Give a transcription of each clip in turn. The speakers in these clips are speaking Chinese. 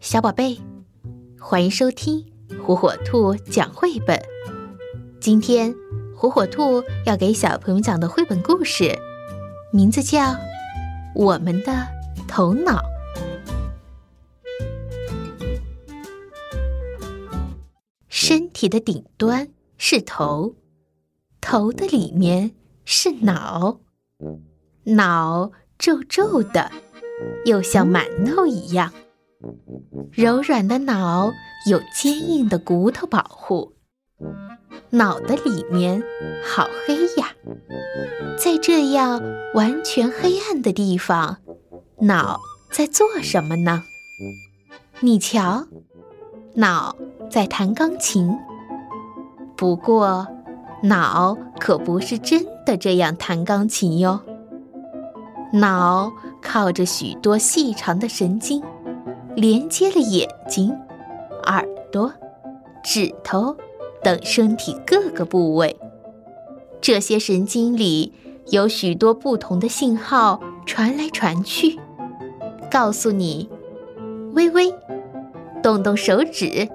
小宝贝，欢迎收听火火兔讲绘本。今天，火火兔要给小朋友讲的绘本故事，名字叫《我们的头脑》。身体的顶端是头，头的里面是脑，脑皱皱的。又像馒头一样，柔软的脑有坚硬的骨头保护。脑的里面好黑呀，在这样完全黑暗的地方，脑在做什么呢？你瞧，脑在弹钢琴。不过，脑可不是真的这样弹钢琴哟。脑靠着许多细长的神经，连接了眼睛、耳朵、指头等身体各个部位。这些神经里有许多不同的信号传来传去，告诉你：微微，动动手指。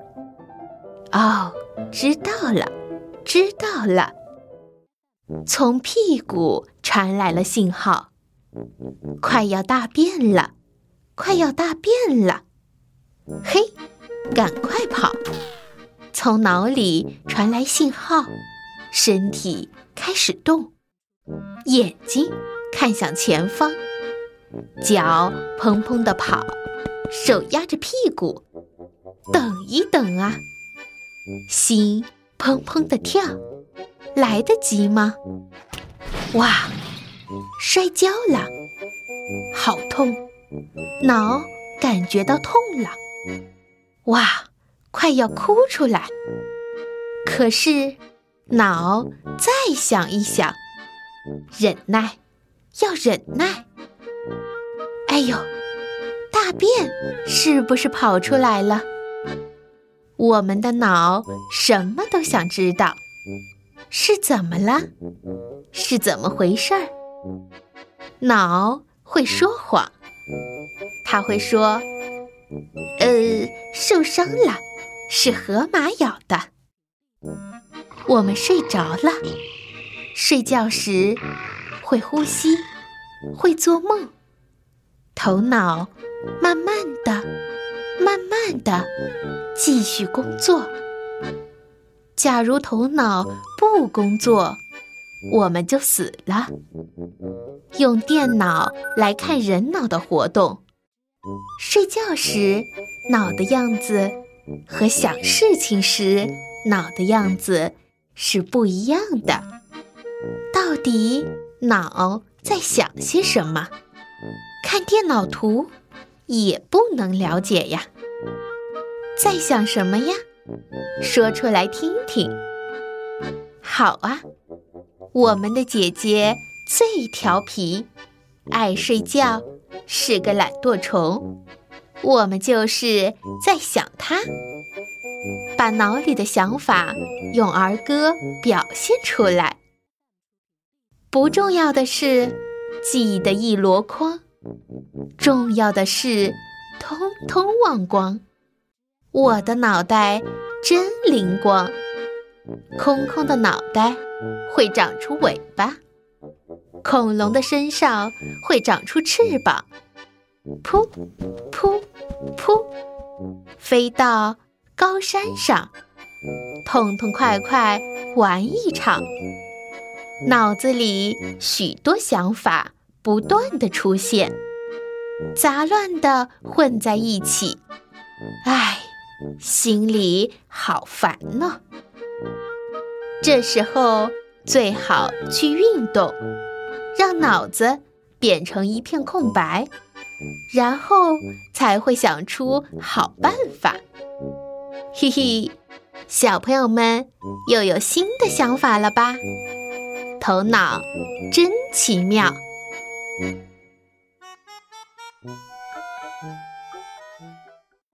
哦，知道了，知道了。从屁股传来了信号。快要大便了，快要大便了！嘿，赶快跑！从脑里传来信号，身体开始动，眼睛看向前方，脚砰砰地跑，手压着屁股。等一等啊，心砰砰地跳，来得及吗？哇！摔跤了，好痛！脑感觉到痛了，哇，快要哭出来。可是脑再想一想，忍耐，要忍耐。哎呦，大便是不是跑出来了？我们的脑什么都想知道，是怎么了？是怎么回事儿？脑会说谎，他会说：“呃，受伤了，是河马咬的。”我们睡着了，睡觉时会呼吸，会做梦，头脑慢慢的、慢慢的继续工作。假如头脑不工作，我们就死了。用电脑来看人脑的活动，睡觉时脑的样子和想事情时脑的样子是不一样的。到底脑在想些什么？看电脑图也不能了解呀。在想什么呀？说出来听听。好啊。我们的姐姐最调皮，爱睡觉，是个懒惰虫。我们就是在想它，把脑里的想法用儿歌表现出来。不重要的是记得一箩筐，重要的是通通忘光。我的脑袋真灵光，空空的脑袋。会长出尾巴，恐龙的身上会长出翅膀，噗噗噗，飞到高山上，痛痛快快玩一场。脑子里许多想法不断的出现，杂乱的混在一起，唉，心里好烦呢。这时候最好去运动，让脑子变成一片空白然后才会想出好办法。嘿嘿小朋友们又有新的想法了吧？头脑真奇妙。